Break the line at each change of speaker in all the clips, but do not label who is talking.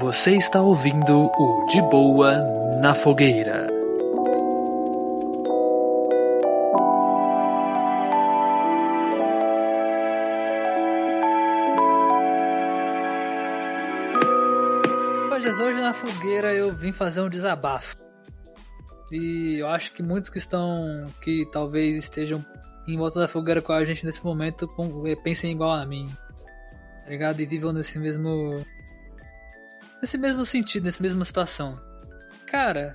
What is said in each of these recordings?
Você está ouvindo o De Boa na Fogueira.
Hoje, hoje na fogueira eu vim fazer um desabafo. E eu acho que muitos que estão, que talvez estejam em volta da fogueira com a gente nesse momento, eh, pensem igual a mim. Tá ligado? E vivam nesse mesmo. Nesse mesmo sentido, nessa mesma situação. Cara,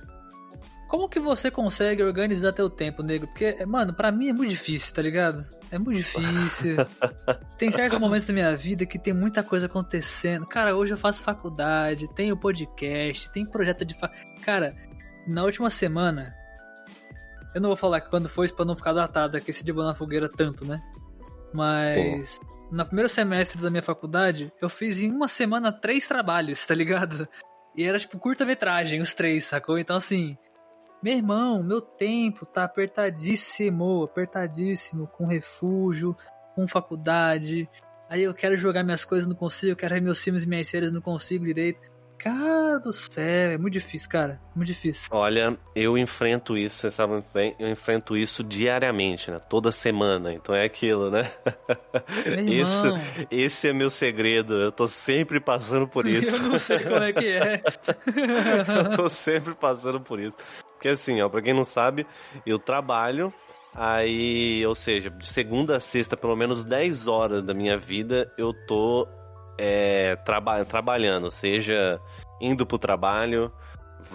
como que você consegue organizar teu tempo, nego? Porque, mano, para mim é muito difícil, tá ligado? É muito difícil. tem certos momentos da minha vida que tem muita coisa acontecendo. Cara, hoje eu faço faculdade, tenho podcast, tem projeto de. Fa... Cara, na última semana. Eu não vou falar quando foi pra não ficar datado aqui esse dia na fogueira tanto, né? Mas. Pô. No primeiro semestre da minha faculdade, eu fiz em uma semana três trabalhos, tá ligado? E era tipo curta-metragem, os três, sacou? Então assim meu irmão, meu tempo tá apertadíssimo, apertadíssimo, com refúgio, com faculdade. Aí eu quero jogar minhas coisas, não consigo, eu quero ver meus filmes e minhas séries, não consigo direito. Cara do céu, é muito difícil, cara. Muito difícil.
Olha, eu enfrento isso, você sabe muito bem, eu enfrento isso diariamente, né? Toda semana. Então é aquilo, né? Isso, esse é meu segredo. Eu tô sempre passando por isso.
eu não sei como é que é.
eu tô sempre passando por isso. Porque assim, ó, pra quem não sabe, eu trabalho, aí, ou seja, de segunda a sexta, pelo menos 10 horas da minha vida, eu tô é, traba trabalhando, seja indo pro trabalho,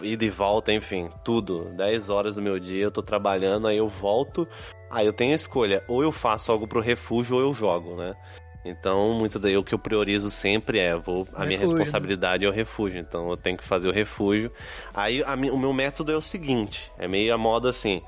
ida e volta, enfim, tudo. 10 horas do meu dia eu tô trabalhando, aí eu volto, aí eu tenho a escolha, ou eu faço algo pro refúgio ou eu jogo, né? Então, muito daí o que eu priorizo sempre é, vou, a refúgio. minha responsabilidade é o refúgio, então eu tenho que fazer o refúgio. Aí a, o meu método é o seguinte, é meio a moda assim,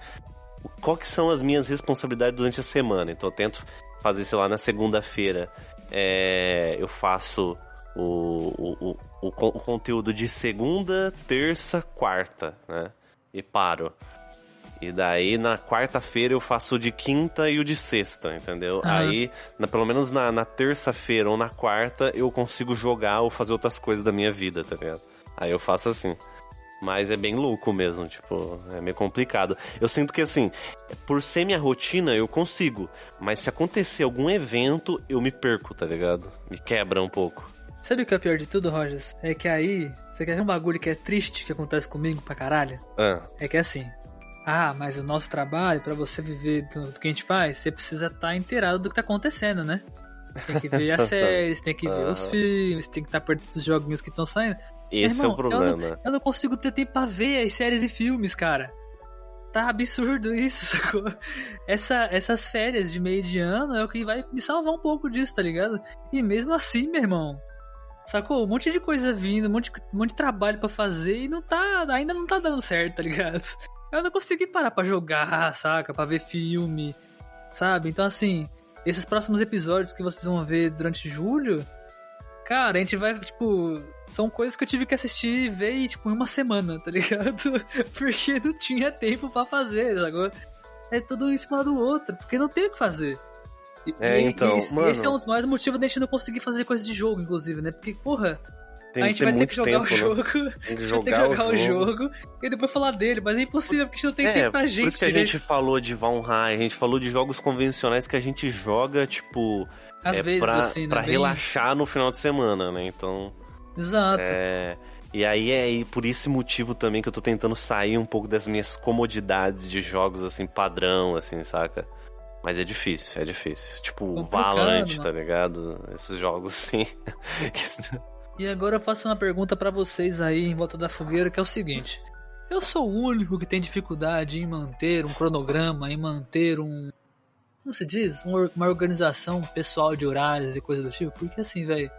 qual que são as minhas responsabilidades durante a semana? Então eu tento fazer, sei lá, na segunda-feira é, eu faço o, o, o, o, conteúdo de segunda, terça, quarta, né? E paro. E daí na quarta-feira eu faço o de quinta e o de sexta, entendeu? Uhum. Aí, na, pelo menos na, na terça-feira ou na quarta, eu consigo jogar ou fazer outras coisas da minha vida, tá ligado? Aí eu faço assim. Mas é bem louco mesmo, tipo, é meio complicado. Eu sinto que assim, por ser minha rotina, eu consigo. Mas se acontecer algum evento, eu me perco, tá ligado? Me quebra um pouco.
Sabe o que é pior de tudo, Rogers? É que aí, você quer ver um bagulho que é triste que acontece comigo pra caralho?
Ah.
É que é assim, ah, mas o nosso trabalho, para você viver do, que a gente faz, você precisa estar tá inteirado do que tá acontecendo, né? Tem que ver as séries, tem que ver os filmes, tem que estar tá perto dos joguinhos que estão saindo.
Esse irmão, é o problema.
Eu não, eu não, consigo ter tempo pra ver as séries e filmes, cara. Tá absurdo isso, sacou? Essa, essas férias de meio de ano é o que vai me salvar um pouco disso, tá ligado? E mesmo assim, meu irmão, sacou? Um monte de coisa vindo, um monte, um monte de trabalho para fazer e não tá, ainda não tá dando certo, tá ligado? eu não consegui parar para jogar, saca? Para ver filme, sabe? Então, assim, esses próximos episódios que vocês vão ver durante julho, cara, a gente vai, tipo, são coisas que eu tive que assistir e ver, tipo, em uma semana, tá ligado? Porque não tinha tempo para fazer, agora é tudo em cima do outro, porque não tem o que fazer.
E, é, então,
esse,
mano...
esse é um dos maiores motivos da gente não conseguir fazer coisas de jogo, inclusive, né? Porque, porra, tem, a gente vai ter que jogar tempo, o né? jogo. Tem que jogar, ter que jogar o, jogo. o, jogo. e depois falar dele, mas é impossível porque a gente não tem é, tempo pra gente.
Por isso que a gente falou de Valheim, a gente falou de jogos convencionais que a gente joga, tipo.
Às
é,
vezes,
pra,
assim, né?
Pra bem... relaxar no final de semana, né? Então.
Exato.
É. E aí é por esse motivo também que eu tô tentando sair um pouco das minhas comodidades de jogos assim padrão, assim, saca? Mas é difícil, é difícil. Tipo, Complicado, Valorant, tá ligado? Esses jogos assim.
E agora eu faço uma pergunta para vocês aí em volta da fogueira, que é o seguinte: eu sou o único que tem dificuldade em manter um cronograma, em manter um como se diz, uma organização pessoal de horários e coisa do tipo, porque assim, velho,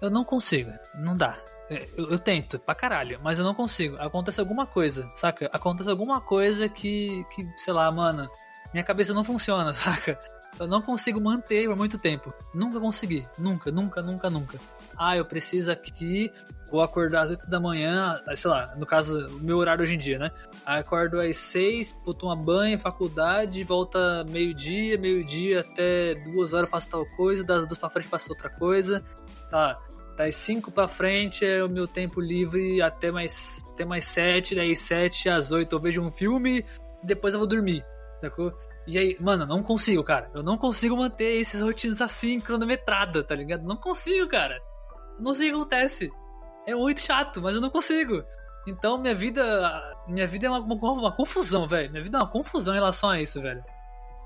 eu não consigo, não dá. É, eu, eu, tento, pra caralho, mas eu não consigo. Acontece alguma coisa, saca? Acontece alguma coisa que, que, sei lá, mano, minha cabeça não funciona, saca? Eu não consigo manter por muito tempo. Nunca consegui. Nunca, nunca, nunca, nunca ah, eu preciso aqui, vou acordar às 8 da manhã, sei lá, no caso, o meu horário hoje em dia, né? Acordo às 6, vou tomar banho, faculdade, volta meio-dia, meio-dia até duas horas faço tal coisa, das duas pra frente faço outra coisa, tá? Das 5 pra frente é o meu tempo livre até mais, até mais 7, daí 7 às 8 eu vejo um filme, depois eu vou dormir, sacou? E aí, mano, não consigo, cara. Eu não consigo manter essas rotinas assim, cronometrada, tá ligado? Não consigo, cara. Não sei o que acontece. É muito chato, mas eu não consigo. Então minha vida. Minha vida é uma, uma, uma confusão, velho. Minha vida é uma confusão em relação a isso, velho.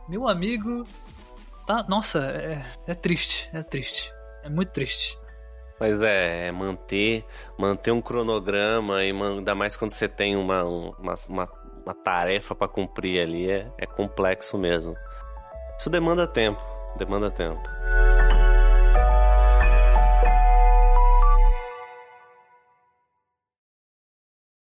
Meu amigo. Tá. Nossa, é, é triste. É triste. É muito triste.
Mas é, é manter, manter um cronograma e ainda mais quando você tem uma, uma, uma, uma tarefa para cumprir ali, é, é complexo mesmo. Isso demanda tempo, demanda tempo.